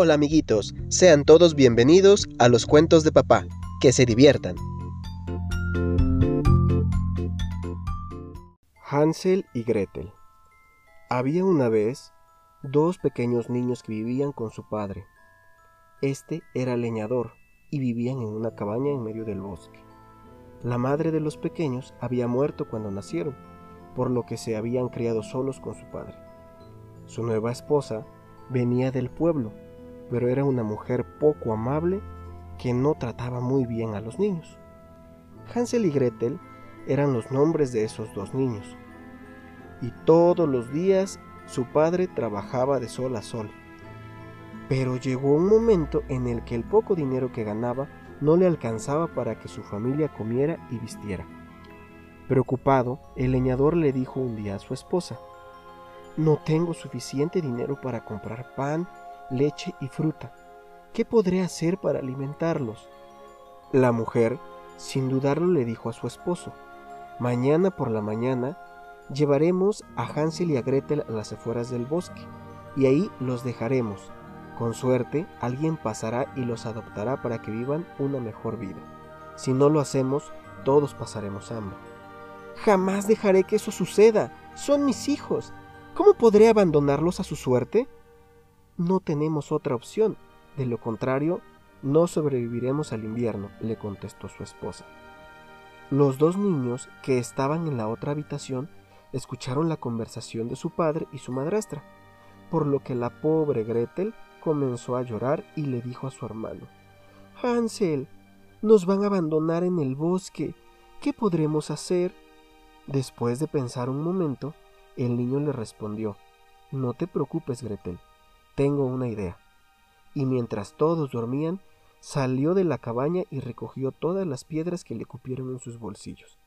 Hola amiguitos, sean todos bienvenidos a los cuentos de papá. Que se diviertan. Hansel y Gretel. Había una vez dos pequeños niños que vivían con su padre. Este era leñador y vivían en una cabaña en medio del bosque. La madre de los pequeños había muerto cuando nacieron, por lo que se habían criado solos con su padre. Su nueva esposa venía del pueblo pero era una mujer poco amable que no trataba muy bien a los niños. Hansel y Gretel eran los nombres de esos dos niños. Y todos los días su padre trabajaba de sol a sol. Pero llegó un momento en el que el poco dinero que ganaba no le alcanzaba para que su familia comiera y vistiera. Preocupado, el leñador le dijo un día a su esposa, No tengo suficiente dinero para comprar pan leche y fruta. ¿Qué podré hacer para alimentarlos? La mujer, sin dudarlo, le dijo a su esposo, Mañana por la mañana llevaremos a Hansel y a Gretel a las afueras del bosque, y ahí los dejaremos. Con suerte, alguien pasará y los adoptará para que vivan una mejor vida. Si no lo hacemos, todos pasaremos hambre. Jamás dejaré que eso suceda. Son mis hijos. ¿Cómo podré abandonarlos a su suerte? No tenemos otra opción. De lo contrario, no sobreviviremos al invierno, le contestó su esposa. Los dos niños que estaban en la otra habitación escucharon la conversación de su padre y su madrastra, por lo que la pobre Gretel comenzó a llorar y le dijo a su hermano Hansel, nos van a abandonar en el bosque. ¿Qué podremos hacer? Después de pensar un momento, el niño le respondió No te preocupes, Gretel. Tengo una idea. Y mientras todos dormían, salió de la cabaña y recogió todas las piedras que le cupieron en sus bolsillos.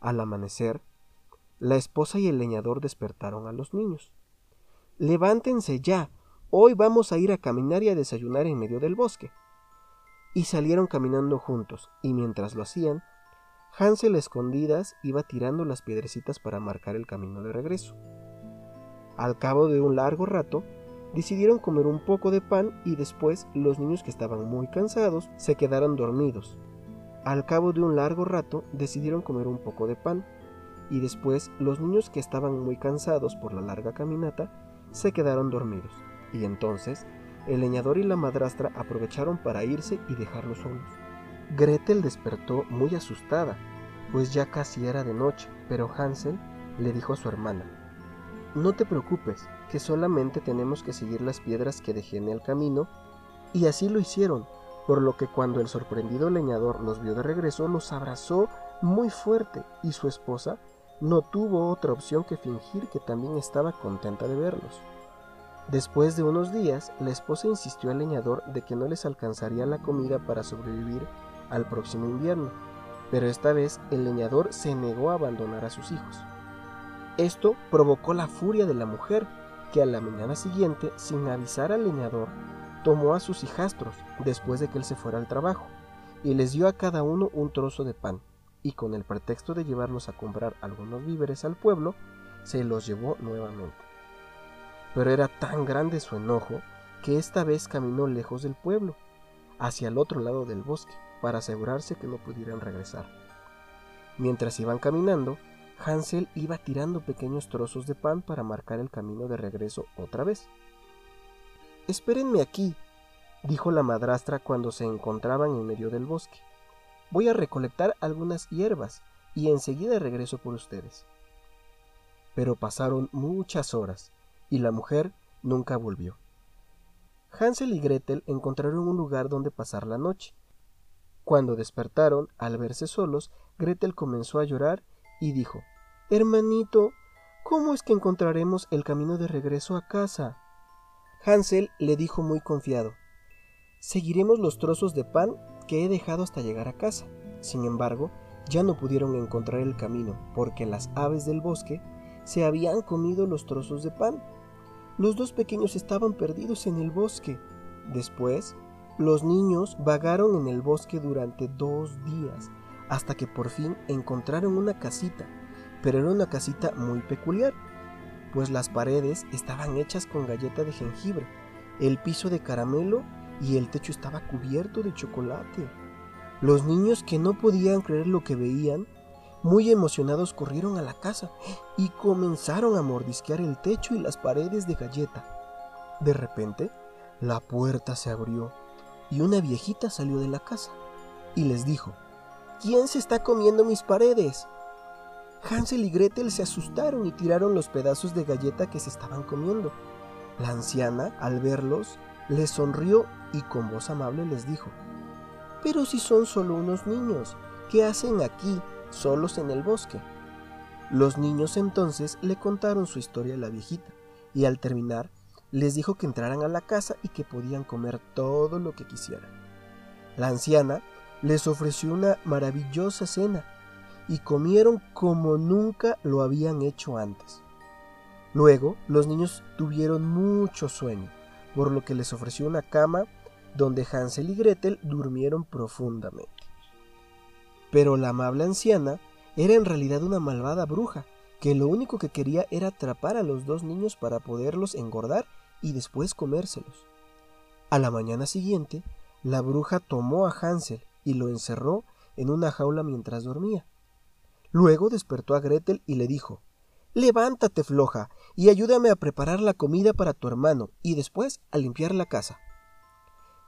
Al amanecer, la esposa y el leñador despertaron a los niños. Levántense ya. Hoy vamos a ir a caminar y a desayunar en medio del bosque. Y salieron caminando juntos, y mientras lo hacían, Hansel a escondidas iba tirando las piedrecitas para marcar el camino de regreso. Al cabo de un largo rato, decidieron comer un poco de pan y después los niños que estaban muy cansados se quedaron dormidos. Al cabo de un largo rato decidieron comer un poco de pan y después los niños que estaban muy cansados por la larga caminata se quedaron dormidos. Y entonces el leñador y la madrastra aprovecharon para irse y dejarlos solos. Gretel despertó muy asustada, pues ya casi era de noche, pero Hansel le dijo a su hermana, No te preocupes, que solamente tenemos que seguir las piedras que dejé en el camino, y así lo hicieron, por lo que cuando el sorprendido leñador los vio de regreso, los abrazó muy fuerte, y su esposa no tuvo otra opción que fingir que también estaba contenta de verlos. Después de unos días, la esposa insistió al leñador de que no les alcanzaría la comida para sobrevivir al próximo invierno, pero esta vez el leñador se negó a abandonar a sus hijos. Esto provocó la furia de la mujer, que a la mañana siguiente, sin avisar al leñador, tomó a sus hijastros después de que él se fuera al trabajo, y les dio a cada uno un trozo de pan, y con el pretexto de llevarlos a comprar algunos víveres al pueblo, se los llevó nuevamente. Pero era tan grande su enojo que esta vez caminó lejos del pueblo, hacia el otro lado del bosque, para asegurarse que no pudieran regresar. Mientras iban caminando, Hansel iba tirando pequeños trozos de pan para marcar el camino de regreso otra vez. Espérenme aquí, dijo la madrastra cuando se encontraban en medio del bosque. Voy a recolectar algunas hierbas y enseguida regreso por ustedes. Pero pasaron muchas horas y la mujer nunca volvió. Hansel y Gretel encontraron un lugar donde pasar la noche. Cuando despertaron, al verse solos, Gretel comenzó a llorar y dijo Hermanito, ¿cómo es que encontraremos el camino de regreso a casa? Hansel le dijo muy confiado Seguiremos los trozos de pan que he dejado hasta llegar a casa. Sin embargo, ya no pudieron encontrar el camino porque las aves del bosque se habían comido los trozos de pan. Los dos pequeños estaban perdidos en el bosque. Después, los niños vagaron en el bosque durante dos días hasta que por fin encontraron una casita, pero era una casita muy peculiar, pues las paredes estaban hechas con galleta de jengibre el piso de caramelo y el techo estaba cubierto de chocolate. Los niños que no podían creer lo que veían, muy emocionados corrieron a la casa y comenzaron a mordisquear el techo y las paredes de galleta. De repente, la puerta se abrió y una viejita salió de la casa y les dijo, ¿Quién se está comiendo mis paredes? Hansel y Gretel se asustaron y tiraron los pedazos de galleta que se estaban comiendo. La anciana, al verlos, les sonrió y con voz amable les dijo, Pero si son solo unos niños, ¿qué hacen aquí, solos en el bosque? Los niños entonces le contaron su historia a la viejita, y al terminar les dijo que entraran a la casa y que podían comer todo lo que quisieran. La anciana les ofreció una maravillosa cena y comieron como nunca lo habían hecho antes. Luego los niños tuvieron mucho sueño, por lo que les ofreció una cama donde Hansel y Gretel durmieron profundamente. Pero la amable anciana era en realidad una malvada bruja, que lo único que quería era atrapar a los dos niños para poderlos engordar y después comérselos. A la mañana siguiente, la bruja tomó a Hansel y lo encerró en una jaula mientras dormía. Luego despertó a Gretel y le dijo Levántate, floja, y ayúdame a preparar la comida para tu hermano y después a limpiar la casa.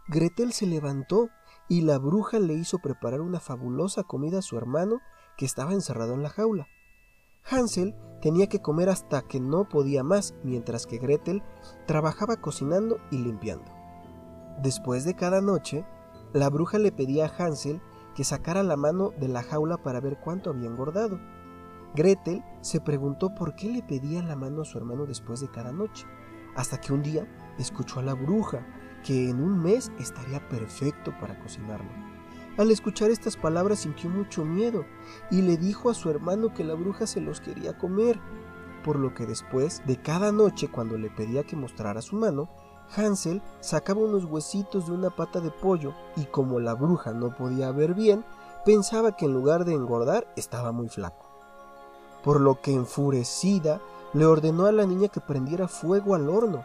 Gretel se levantó y la bruja le hizo preparar una fabulosa comida a su hermano que estaba encerrado en la jaula. Hansel tenía que comer hasta que no podía más, mientras que Gretel trabajaba cocinando y limpiando. Después de cada noche, la bruja le pedía a Hansel que sacara la mano de la jaula para ver cuánto había engordado. Gretel se preguntó por qué le pedía la mano a su hermano después de cada noche, hasta que un día escuchó a la bruja que en un mes estaría perfecto para cocinarlo. Al escuchar estas palabras sintió mucho miedo y le dijo a su hermano que la bruja se los quería comer, por lo que después de cada noche cuando le pedía que mostrara su mano, Hansel sacaba unos huesitos de una pata de pollo y como la bruja no podía ver bien, pensaba que en lugar de engordar estaba muy flaco. Por lo que enfurecida le ordenó a la niña que prendiera fuego al horno.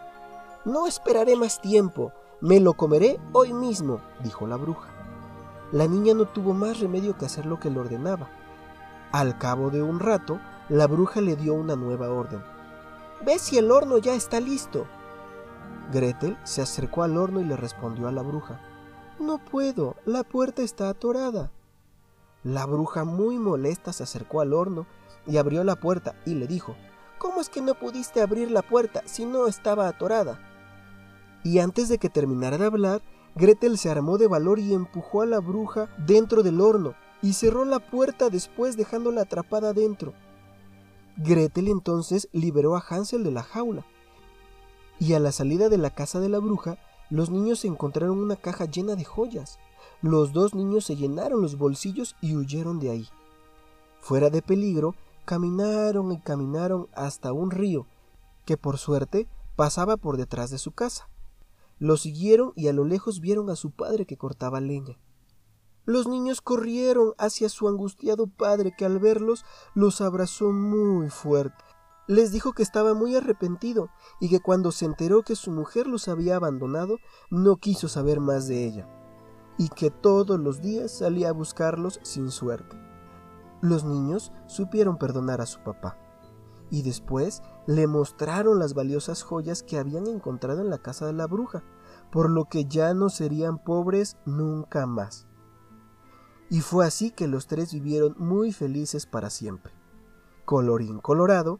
No esperaré más tiempo, me lo comeré hoy mismo, dijo la bruja. La niña no tuvo más remedio que hacer lo que le ordenaba. Al cabo de un rato, la bruja le dio una nueva orden. Ve si el horno ya está listo. Gretel se acercó al horno y le respondió a la bruja. No puedo, la puerta está atorada. La bruja muy molesta se acercó al horno y abrió la puerta y le dijo, ¿Cómo es que no pudiste abrir la puerta si no estaba atorada? Y antes de que terminara de hablar, Gretel se armó de valor y empujó a la bruja dentro del horno y cerró la puerta después dejándola atrapada dentro. Gretel entonces liberó a Hansel de la jaula. Y a la salida de la casa de la bruja, los niños encontraron una caja llena de joyas. Los dos niños se llenaron los bolsillos y huyeron de ahí. Fuera de peligro, caminaron y caminaron hasta un río, que por suerte pasaba por detrás de su casa. Lo siguieron y a lo lejos vieron a su padre que cortaba leña. Los niños corrieron hacia su angustiado padre que al verlos los abrazó muy fuerte. Les dijo que estaba muy arrepentido y que cuando se enteró que su mujer los había abandonado no quiso saber más de ella, y que todos los días salía a buscarlos sin suerte. Los niños supieron perdonar a su papá y después le mostraron las valiosas joyas que habían encontrado en la casa de la bruja, por lo que ya no serían pobres nunca más. Y fue así que los tres vivieron muy felices para siempre. Colorín colorado,